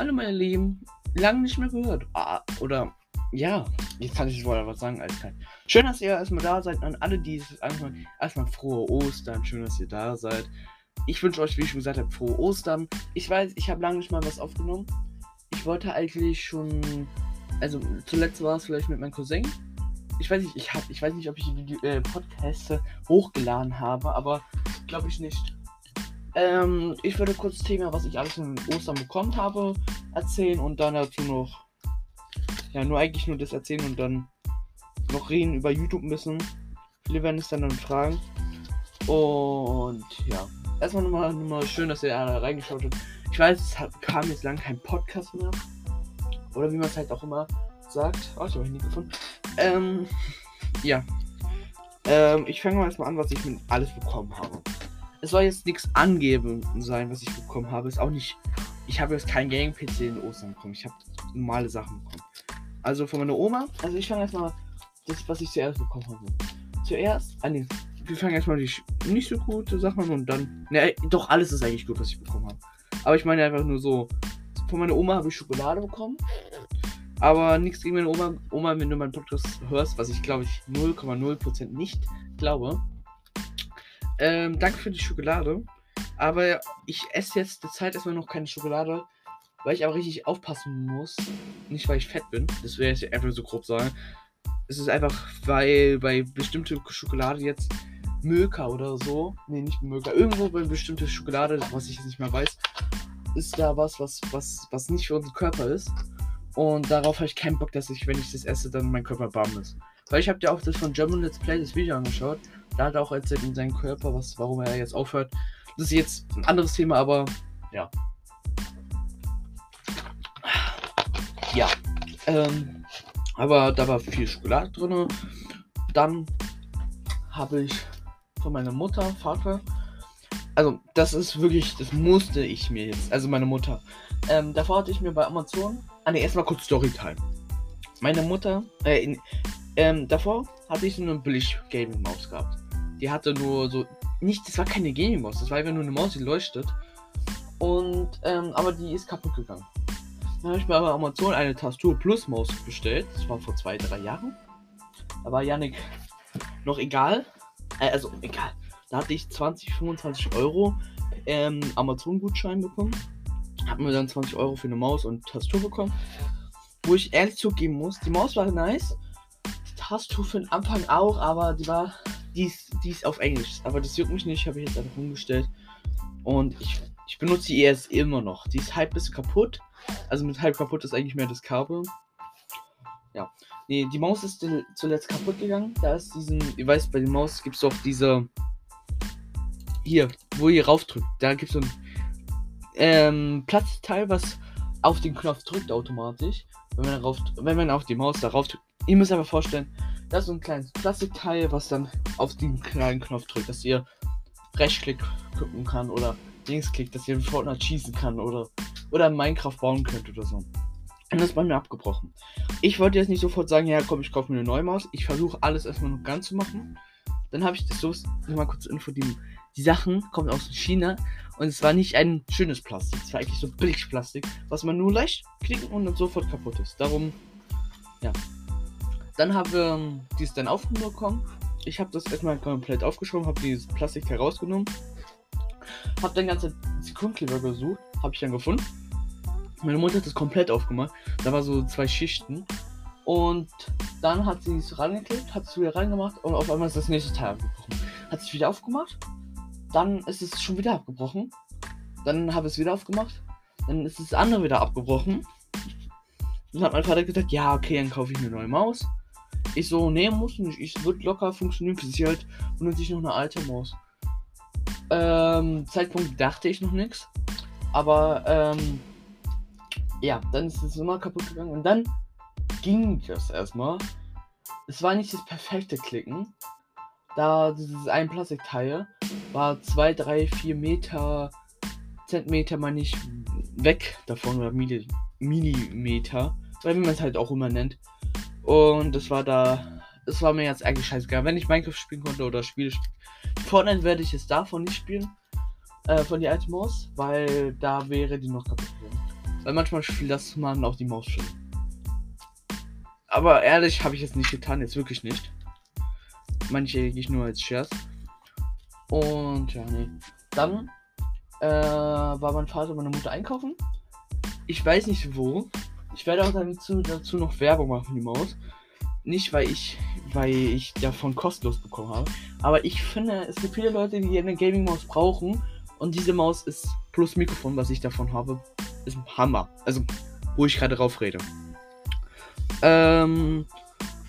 Hallo meine Lieben, lange nicht mehr gehört. Ah, oder ja, jetzt kann ich wohl was sagen, Alter. Schön, dass ihr erstmal da seid. An alle, die es anhören, erstmal frohe Ostern. Schön, dass ihr da seid. Ich wünsche euch, wie ich schon gesagt habe, frohe Ostern. Ich weiß, ich habe lange nicht mal was aufgenommen. Ich wollte eigentlich schon. Also, zuletzt war es vielleicht mit meinem Cousin. Ich weiß nicht, ich, hab, ich weiß nicht, ob ich die äh, Podcasts hochgeladen habe, aber glaube ich nicht. Ähm, ich würde kurz das Thema, was ich alles in Ostern bekommen habe, erzählen und dann dazu noch. Ja, nur eigentlich nur das erzählen und dann noch reden über YouTube ein bisschen. Viele werden es dann dann fragen. Und ja, erstmal nochmal, nochmal schön, dass ihr da reingeschaut habt. Ich weiß, es hat, kam jetzt lang kein Podcast mehr. Oder wie man es halt auch immer sagt. Oh, ich habe ihn nie gefunden. Ähm, ja. Ähm, ich fange mal erstmal an, was ich mit alles bekommen habe es soll jetzt nichts angeben sein, was ich bekommen habe. Ist auch nicht. Ich habe jetzt kein Gaming-PC in Ostern bekommen. Ich habe normale Sachen bekommen. Also von meiner Oma. Also ich fange erstmal das, was ich zuerst bekommen habe. Zuerst. Ah, nee, wir fangen erstmal die nicht so gute Sachen an und dann. Ne, doch, alles ist eigentlich gut, was ich bekommen habe. Aber ich meine einfach nur so. Von meiner Oma habe ich Schokolade bekommen. Aber nichts gegen meine Oma. Oma, wenn du meinen Podcast hörst, was ich glaube ich 0,0% nicht glaube. Ähm, danke für die Schokolade. Aber ich esse jetzt zur Zeit erstmal noch keine Schokolade, weil ich aber richtig aufpassen muss. Nicht, weil ich fett bin. Das wäre jetzt einfach so grob sagen. Es ist einfach, weil bei bestimmte Schokolade jetzt Milka oder so. Nee, nicht Milka. Irgendwo bei bestimmte Schokolade, was ich jetzt nicht mehr weiß, ist da was, was, was, was nicht für unseren Körper ist. Und darauf habe ich keinen Bock, dass ich, wenn ich das esse, dann mein Körper warm ist. Weil ich habe ja auch das von German Let's Play das Video angeschaut. Da hat er auch erzählt in seinem Körper, was, warum er jetzt aufhört. Das ist jetzt ein anderes Thema, aber ja. Ja. Ähm, aber da war viel Schokolade drin. Dann habe ich von meiner Mutter, Vater. Also, das ist wirklich, das musste ich mir jetzt. Also, meine Mutter. Ähm, davor hatte ich mir bei Amazon. Ah, ne, erstmal kurz Storytime. Meine Mutter, äh, in, ähm, davor hatte ich so eine billig Gaming-Maus gehabt. Die hatte nur so. Nicht, das war keine Gaming-Maus, das war einfach nur eine Maus, die leuchtet. Und, ähm, aber die ist kaputt gegangen. Dann habe ich mir aber Amazon eine Tastatur Plus Maus bestellt. Das war vor zwei, drei Jahren. Da war Yannick noch egal. Äh, also, egal. Da hatte ich 20, 25 Euro ähm, Amazon-Gutschein bekommen. Hab mir dann 20 Euro für eine Maus und Tastatur bekommen. Wo ich ehrlich zugeben muss, die Maus war nice. Hast du für den Anfang auch, aber die war. Die ist, die ist auf Englisch. Aber das juckt mich nicht, habe ich jetzt einfach umgestellt. Und ich, ich benutze die ES immer noch. Die ist halb bisschen kaputt. Also mit halb kaputt ist eigentlich mehr das Kabel. Ja. Nee, die Maus ist zuletzt kaputt gegangen. Da ist diesen. Ihr weißt, bei der Maus gibt es doch diese. Hier, wo ihr raufdrückt. Da gibt es so ein ähm, Platzteil, was auf den Knopf drückt automatisch. Wenn man, darauf, wenn man auf die Maus darauf drückt, Ihr müsst aber vorstellen, das ist so ein kleines Plastikteil, was dann auf den kleinen Knopf drückt, dass ihr Rechtsklick gucken kann oder Linksklick, dass ihr in Fortnite schießen kann oder, oder Minecraft bauen könnt oder so. Und das ist bei mir abgebrochen. Ich wollte jetzt nicht sofort sagen, ja komm, ich kaufe mir eine neue Maus. Ich versuche alles erstmal noch ganz zu machen. Dann habe ich das so, mal kurz Info, die, die Sachen kommen aus China und es war nicht ein schönes Plastik. Es war eigentlich so Billigplastik, was man nur leicht klicken und dann sofort kaputt ist. Darum, ja, dann haben wir ähm, dies dann aufbekommen. Ich habe das erstmal komplett aufgeschoben, habe dieses Plastik herausgenommen. Habe dann ganze Sekundkleber gesucht, habe ich dann gefunden. Meine Mutter hat das komplett aufgemacht. Da war so zwei Schichten. Und dann hat sie es rangeklebt, hat es wieder reingemacht und auf einmal ist das nächste Teil abgebrochen. Hat es wieder aufgemacht. Dann ist es schon wieder abgebrochen. Dann habe ich es wieder aufgemacht. Dann ist das andere wieder abgebrochen. Dann hat mein Vater gesagt, ja, okay, dann kaufe ich eine neue Maus. Ich so, nee, muss nicht. Ich wird locker funktionieren für sie halt benutze ich noch eine alte Maus. Ähm, Zeitpunkt dachte ich noch nichts. Aber, ähm, ja, dann ist es immer kaputt gegangen. Und dann ging das erstmal. Es war nicht das perfekte Klicken. Da dieses ein Plastikteil war 2, 3, 4 Meter, Zentimeter mal nicht weg davon oder Millimeter. Weil wie man es halt auch immer nennt. Und das war da. Es war mir jetzt eigentlich scheißegal. Wenn ich Minecraft spielen konnte oder Spiele. Fortnite werde ich jetzt davon nicht spielen. Äh, von die alte Maus, weil da wäre die noch kaputt gegangen. Weil manchmal lässt man auch die Maus schön. Aber ehrlich, habe ich jetzt nicht getan, jetzt wirklich nicht. Manche ich nur als Scherz. Und ja, nee. Dann äh, war mein Vater und meine Mutter einkaufen. Ich weiß nicht wo. Ich werde auch dazu, dazu noch Werbung machen für die Maus. Nicht, weil ich, weil ich davon kostenlos bekommen habe. Aber ich finde, es gibt viele Leute, die eine Gaming-Maus brauchen. Und diese Maus ist plus Mikrofon, was ich davon habe, ist ein Hammer. Also, wo ich gerade drauf rede. Ähm,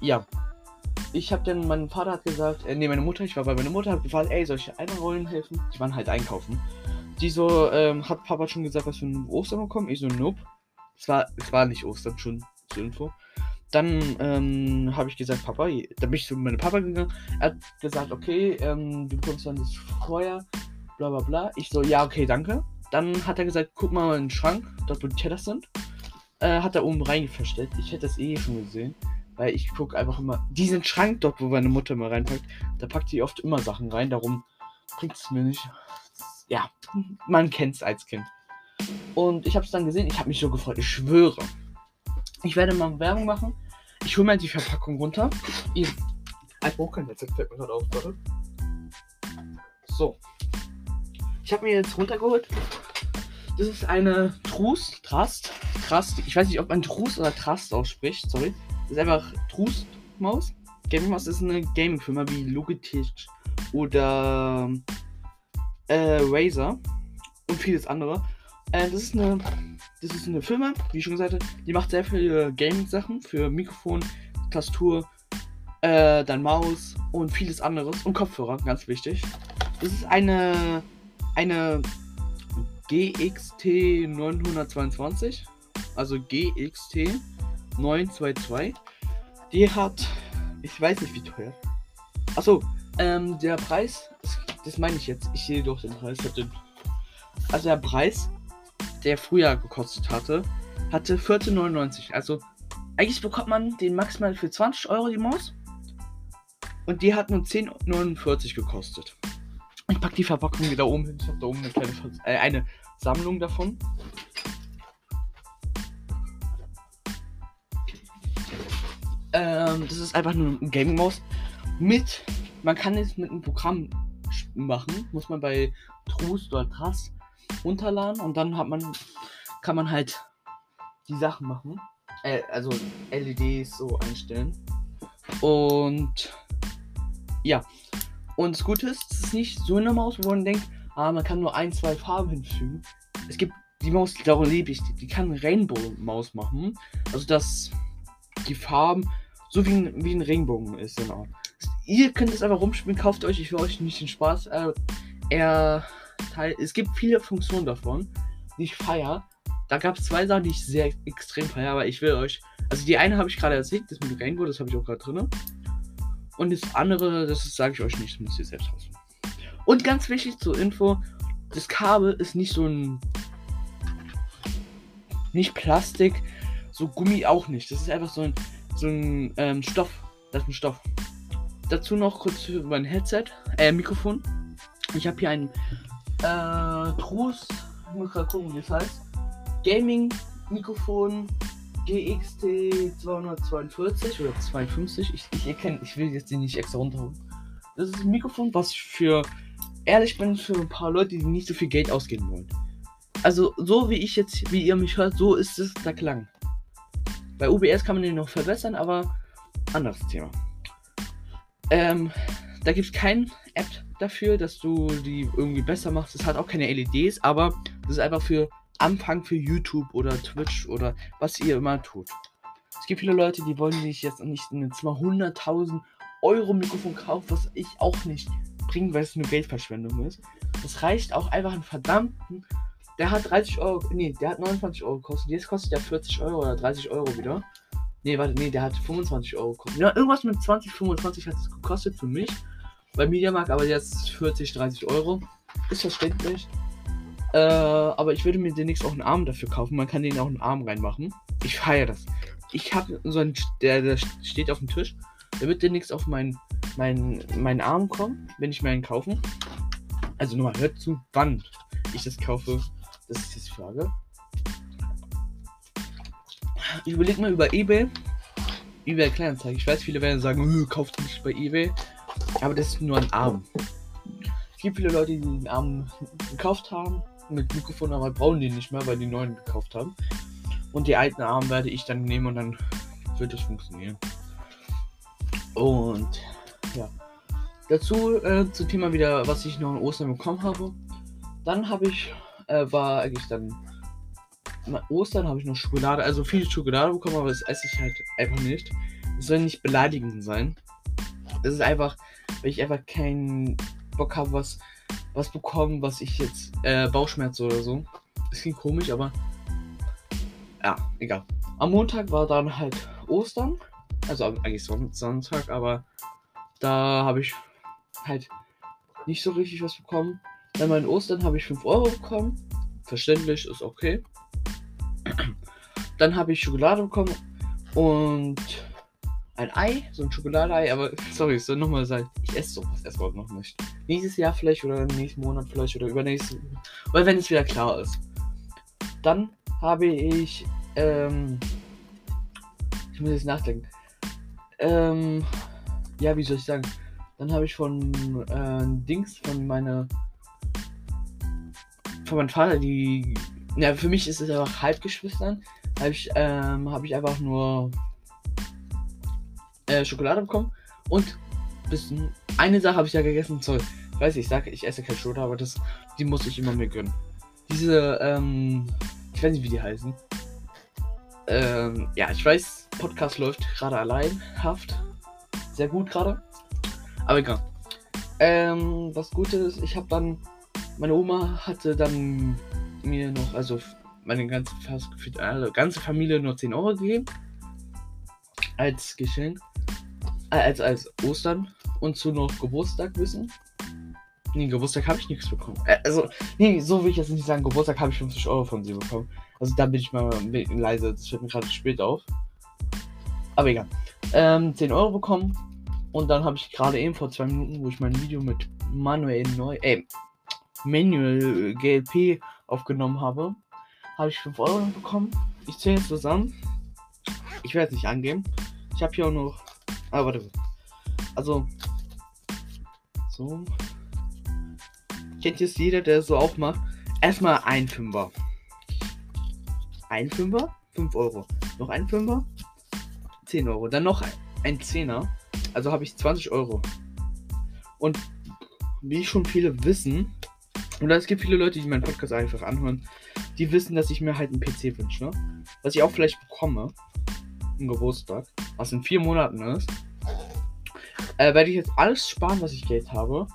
ja. Ich habe dann, mein Vater hat gesagt, äh, nee, meine Mutter, ich war bei meiner Mutter, hat gefragt, ey, soll ich einrollen helfen? Die waren halt einkaufen. Die so, ähm, hat Papa schon gesagt, was für ein Ostern bekommen? Ich so, nope. Es war, es war nicht Ostern, schon zur Info. Dann ähm, habe ich gesagt, Papa, da bin ich zu meinem Papa gegangen. Er hat gesagt, okay, ähm, du bekommst dann das Feuer, bla bla bla. Ich so, ja, okay, danke. Dann hat er gesagt, guck mal in den Schrank, dort wo die Teller sind. Äh, hat er oben reingefesselt. Ich hätte das eh schon gesehen. Weil ich gucke einfach immer. Diesen Schrank dort, wo meine Mutter immer reinpackt, da packt sie oft immer Sachen rein. Darum bringt es mir nicht. Ja, man kennt es als Kind. Und ich habe es dann gesehen, ich habe mich so gefreut, ich schwöre. Ich werde mal Werbung machen. Ich hole mal die Verpackung runter. Ich, ich brauche kein Headset, fällt mir gerade auf, warte. So. Ich habe mir jetzt runtergeholt. Das ist eine Trust, Trust, Trust. Ich weiß nicht, ob man Trust oder Trust ausspricht, sorry. Das ist einfach Trust Maus. Gaming Maus ist eine Gaming-Firma wie Logitech oder äh, Razer und vieles andere. Äh, das ist eine das ist eine Firma, wie ich schon gesagt habe, die macht sehr viele Gaming-Sachen für Mikrofon, Tastatur, äh, dann Maus und vieles anderes und Kopfhörer, ganz wichtig. Das ist eine eine GXT 922, also GXT 922. Die hat, ich weiß nicht wie teuer. Achso, ähm, der Preis, das, das meine ich jetzt. Ich sehe doch den Preis. Also der Preis, der früher gekostet hatte, hatte 14,99. Also eigentlich bekommt man den maximal für 20 Euro die Maus. Und die hat nur 10,49 gekostet. Ich packe die Verpackung wieder oben hin. Ich habe da oben eine kleine äh, eine Sammlung davon. Ähm, das ist einfach nur ein Gaming Maus mit. Man kann es mit einem Programm machen. Muss man bei Trust oder Trust runterladen und dann hat man kann man halt die Sachen machen. Äh, also LEDs so einstellen. Und ja, und das Gute ist, es ist nicht so eine Maus, wo man denkt, ah, man kann nur ein, zwei Farben hinfügen. Es gibt die Maus, darum liebe ich die, die kann Rainbow-Maus machen. Also, dass die Farben so wie ein, wie ein Regenbogen ist, genau. Ihr könnt es einfach rumspielen, kauft euch, ich will euch nicht den Spaß. Äh, er Teil, es gibt viele Funktionen davon, die ich feiere. Da gab es zwei Sachen, die ich sehr extrem feiere, aber ich will euch. Also die eine habe ich gerade erzählt, das mit Rainbow, das habe ich auch gerade drin. Und das andere, das sage ich euch nicht, das müsst ihr selbst rausfinden. Und ganz wichtig zur Info, das Kabel ist nicht so ein. Nicht Plastik, so Gummi auch nicht. Das ist einfach so ein, so ein ähm, Stoff. Das ist ein Stoff. Dazu noch kurz für mein Headset, äh, Mikrofon. Ich habe hier ein äh, Trus, ich muss gerade gucken, wie es heißt. Gaming Mikrofon GXT 242 oder 52. Ich, ich erkenne, ich will jetzt den nicht extra runterholen. Das ist ein Mikrofon, was ich für ehrlich bin für ein paar Leute, die nicht so viel Geld ausgeben wollen. Also so wie ich jetzt, wie ihr mich hört, so ist es der Klang. Bei OBS kann man den noch verbessern, aber anderes Thema. Ähm, da gibt es kein App dafür, dass du die irgendwie besser machst. Es hat auch keine LEDs, aber das ist einfach für Anfang für YouTube oder Twitch oder was ihr immer tut. Es gibt viele Leute, die wollen sich jetzt nicht ein 200.000 Euro Mikrofon kaufen, was ich auch nicht bringe, weil es nur Geldverschwendung ist. Das reicht auch einfach einen verdammten. Der hat 30 Euro, nee, der hat 29 Euro gekostet. Jetzt kostet der 40 Euro oder 30 Euro wieder. Nee, warte, nee, der hat 25 Euro gekostet. Ja, irgendwas mit 20, 25 hat es gekostet für mich. Bei Mediamarkt, aber jetzt 40, 30 Euro. Ist verständlich. Äh, aber ich würde mir demnächst auch einen Arm dafür kaufen. Man kann den auch einen Arm reinmachen. Ich feiere das. Ich habe so einen, der, der steht auf dem Tisch. Der wird demnächst auf meinen mein, mein Arm kommen, wenn ich mir einen kaufe. Also nochmal, hört zu, wann ich das kaufe. Das ist jetzt die Frage. ich überlege mal über eBay. eBay Kleinanzeigen. Ich weiß, viele werden sagen, kauft nicht bei eBay. Aber das ist nur ein Arm. Es gibt viele Leute, die den Arm gekauft haben mit Mikrofon, aber brauchen die nicht mehr, weil die neuen gekauft haben. Und die alten Arme werde ich dann nehmen und dann wird es funktionieren. Und ja. Dazu äh, zum Thema wieder, was ich noch in Ostern bekommen habe. Dann habe ich, äh, war eigentlich dann Ostern habe ich noch Schokolade, also viel Schokolade bekommen, aber das esse ich halt einfach nicht. Es soll nicht beleidigend sein. Es ist einfach, weil ich einfach keinen Bock habe, was, was bekommen, was ich jetzt, äh, Bauchschmerz oder so. Das klingt komisch, aber ja, egal. Am Montag war dann halt Ostern, also eigentlich Son Sonntag, aber da habe ich halt nicht so richtig was bekommen. Dann bei Ostern habe ich 5 Euro bekommen. Verständlich, ist okay. Dann habe ich Schokolade bekommen und ein Ei, so ein Schokoladeei, aber sorry, es soll nochmal sein. Ich esse sowas erstmal noch nicht. Nächstes Jahr vielleicht oder nächsten Monat vielleicht oder übernächsten. Oder wenn es wieder klar ist. Dann habe ich, ähm, ich muss jetzt nachdenken. Ähm, ja, wie soll ich sagen? Dann habe ich von äh, Dings, von meiner, von meinem Vater die ja, für mich ist es einfach Halbgeschwistern. Habe ich, ähm, hab ich einfach nur äh, Schokolade bekommen. Und bisschen, eine Sache habe ich ja gegessen. Sorry, ich weiß, ich sage, ich esse keine Schokolade, aber das, die muss ich immer mir gönnen. Diese, ähm, ich weiß nicht, wie die heißen. Ähm, ja, ich weiß, Podcast läuft gerade alleinhaft. Sehr gut gerade. Aber egal. Ähm, was ist, ich habe dann, meine Oma hatte dann mir noch, also meine ganze, fast, also ganze Familie nur 10 Euro gegeben. Als Geschenk. Äh, als, als Ostern. Und zu noch Geburtstag wissen. Nee, Geburtstag habe ich nichts bekommen. Äh, also, nee, so will ich jetzt nicht sagen. Geburtstag habe ich 50 Euro von sie bekommen. Also da bin ich mal leise. Das fällt mir gerade spät auf. Aber egal. Ähm, 10 Euro bekommen. Und dann habe ich gerade eben vor zwei Minuten, wo ich mein Video mit Manuel Neu, äh, Manuel GLP aufgenommen habe, habe ich 5 Euro bekommen. Ich zähle jetzt zusammen. Ich werde es nicht angeben. Ich habe hier auch noch. Ah, warte. Also. So. Kennt jetzt jeder, der so auch macht. Erstmal ein Fünfer. Ein Fünfer? 5 Euro. Noch ein Fünfer? 10 Euro. Dann noch ein Zehner. Also habe ich 20 Euro. Und wie schon viele wissen, oder es gibt viele Leute, die meinen Podcast einfach anhören, die wissen, dass ich mir halt einen PC wünsche. Was ich auch vielleicht bekomme. Im Geburtstag. Was in vier Monaten ist. Äh, werde ich jetzt alles sparen, was ich Geld habe.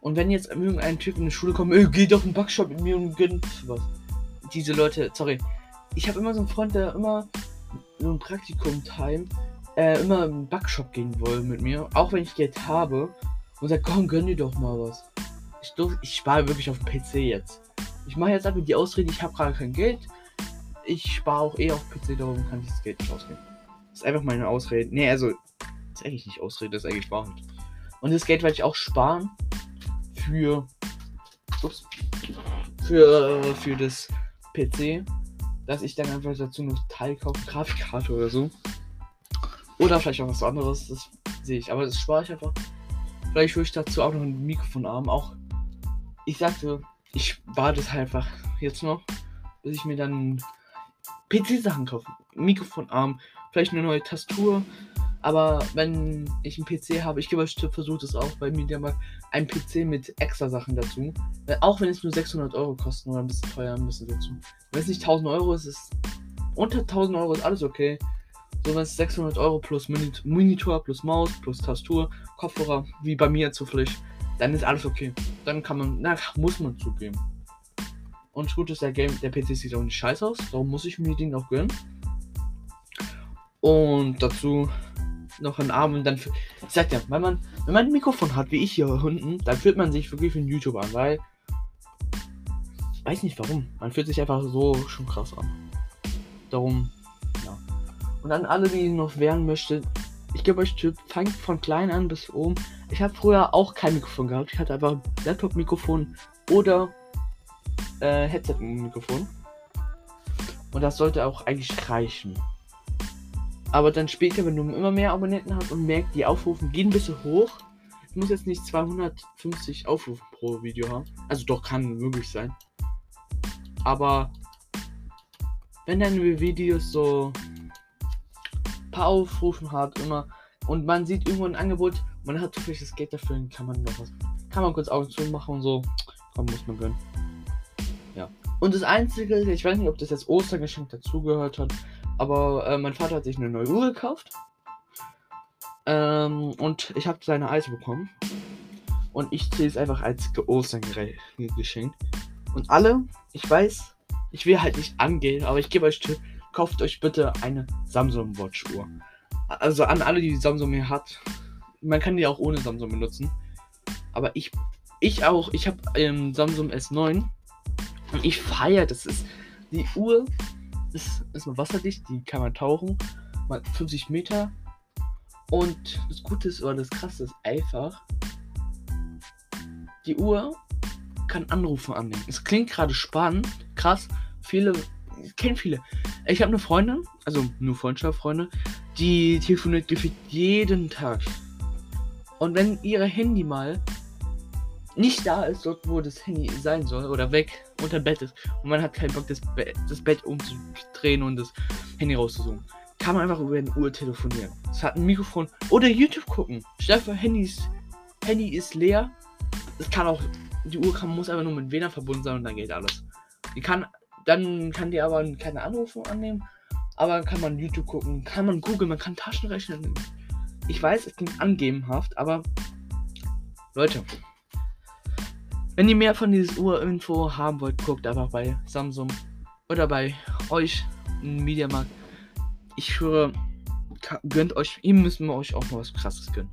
Und wenn jetzt irgendein Typ in die Schule kommt, geh doch in den Backshop mit mir und gönnt was. Diese Leute, sorry. Ich habe immer so einen Freund, der immer so ein Praktikum-Time äh, immer im Backshop gehen will mit mir. Auch wenn ich Geld habe. Und sagt, komm, gönn dir doch mal was. Ich, ich spare wirklich auf dem PC jetzt. Ich mache jetzt einfach die Ausrede, ich habe gerade kein Geld. Ich spare auch eh auf PC, darum kann ich das Geld nicht ausgeben. Das ist einfach meine Ausrede. Nee, also, das ist eigentlich nicht Ausrede, das ist eigentlich Wahrheit. Und das Geld werde ich auch sparen für. Ups. Für, für das PC. Dass ich dann einfach dazu noch Teil kaufe, Grafikkarte oder so. Oder vielleicht auch was anderes, das sehe ich. Aber das spare ich einfach. Vielleicht würde ich dazu auch noch ein Mikrofon haben. Auch ich sagte, ich warte es halt einfach jetzt noch, bis ich mir dann PC-Sachen kaufe. Mikrofonarm, vielleicht eine neue Tastatur. Aber wenn ich einen PC habe, ich gebe euch Tipp, versucht es auch bei Mediamarkt, ein PC mit extra Sachen dazu. Auch wenn es nur 600 Euro kosten oder ein bisschen teuer, ein bisschen dazu. Wenn es nicht 1000 Euro ist, ist unter 1000 Euro ist alles okay. So, wenn es 600 Euro plus Monitor, plus Maus, plus Tastatur, Kopfhörer, wie bei mir zufällig, dann ist alles okay. Dann kann man, na, muss man zugeben. Und gut ist, der Game, der PC sieht auch nicht scheiße aus, darum muss ich mir den auch gönnen. Und dazu noch einen Arm und dann. Ich sag ja, wenn man, wenn man ein Mikrofon hat, wie ich hier unten, dann fühlt man sich wirklich wie ein YouTuber an, weil. Ich weiß nicht warum. Man fühlt sich einfach so schon krass an. Darum, ja. Und an alle, die noch wehren möchten, ich gebe euch Tipp, fangt von klein an bis oben. Ich habe früher auch kein Mikrofon gehabt. Ich hatte einfach Laptop-Mikrofon oder äh, Headset-Mikrofon. Und das sollte auch eigentlich reichen. Aber dann später, wenn du immer mehr Abonnenten hast und merkst, die Aufrufe gehen ein bisschen hoch, ich muss jetzt nicht 250 Aufrufe pro Video haben. Also doch kann möglich sein. Aber wenn deine Videos so ein paar Aufrufe hat immer und man sieht irgendwo ein Angebot, man hat zufällig das Geld dafür, dann kann man noch was, kann man kurz Augen zu machen und so, komm, muss man gönnen. Und das Einzige, ich weiß nicht, ob das jetzt Ostergeschenk dazugehört hat, aber äh, mein Vater hat sich eine neue Uhr gekauft. Ähm, und ich habe seine Eis bekommen. Und ich zähle es einfach als Ostergeschenk. Und alle, ich weiß, ich will halt nicht angehen, aber ich gebe euch Tipp, kauft euch bitte eine Samsung Watch Uhr. Also an alle, die Samsung hier hat. Man kann die auch ohne Samsung benutzen. Aber ich, ich auch, ich habe ähm, Samsung S9 und ich feiere das. Ist, die Uhr ist, ist mal wasserdicht, die kann man tauchen. Mal 50 Meter. Und das Gute ist, oder das Krasse ist einfach, die Uhr kann Anrufe annehmen. Es klingt gerade spannend, krass. Viele, ich kenne viele. Ich habe eine Freundin, also nur Freundschaftsfreunde, die telefoniert jeden Tag. Und wenn ihr Handy mal nicht da ist, dort wo das Handy sein soll, oder weg unter Bett ist, und man hat keinen Bock, das, Be das Bett umzudrehen und das Handy rauszusuchen, kann man einfach über eine Uhr telefonieren. Es hat ein Mikrofon oder YouTube gucken. Dir vor, Handy ist, leer. Es kann auch, die Uhr kann, muss einfach nur mit WLAN verbunden sein und dann geht alles. Die kann, dann kann die aber keine Anrufe annehmen, aber kann man YouTube gucken, kann man googeln, man kann Taschenrechner nehmen. Ich weiß, es klingt angebenhaft, aber Leute, wenn ihr mehr von dieser Uhr-Info haben wollt, guckt einfach bei Samsung oder bei euch im Mediamarkt. Ich schwöre, gönnt euch, ihr müsst mir euch auch mal was krasses gönnen.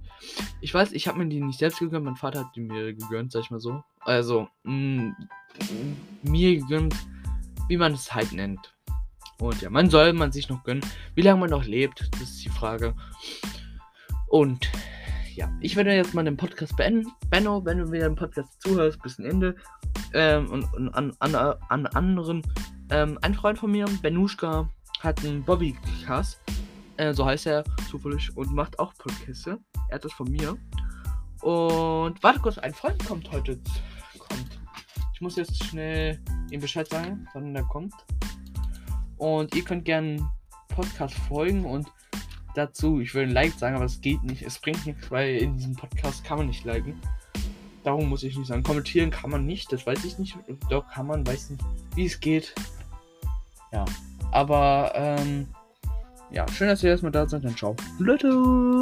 Ich weiß, ich habe mir die nicht selbst gegönnt, mein Vater hat die mir gegönnt, sag ich mal so. Also, mh, mm, mir gegönnt, wie man es halt nennt. Und ja, man soll man sich noch gönnen. Wie lange man noch lebt, das ist die Frage. Und ja, ich werde jetzt mal den Podcast beenden. Benno, wenn du wieder den Podcast zuhörst, bis zum Ende. Ähm, und, und an, an, an, anderen. Ähm, ein Freund von mir, Benuschka, hat einen Bobbycast. Äh, so heißt er zufällig. Und macht auch Podcasts. Er hat das von mir. Und warte kurz, ein Freund kommt heute. Kommt. Ich muss jetzt schnell ihm Bescheid sagen, wann der kommt. Und ihr könnt gerne Podcast folgen und dazu, ich will ein Like sagen, aber es geht nicht. Es bringt nichts, weil in diesem Podcast kann man nicht liken. Darum muss ich nicht sagen. Kommentieren kann man nicht, das weiß ich nicht. Doch kann man, weiß nicht, wie es geht. Ja. Aber, ähm, ja, schön, dass ihr erstmal da seid. Dann ciao. Leute.